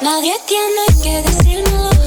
Nadie tiene que decirlo. Hablas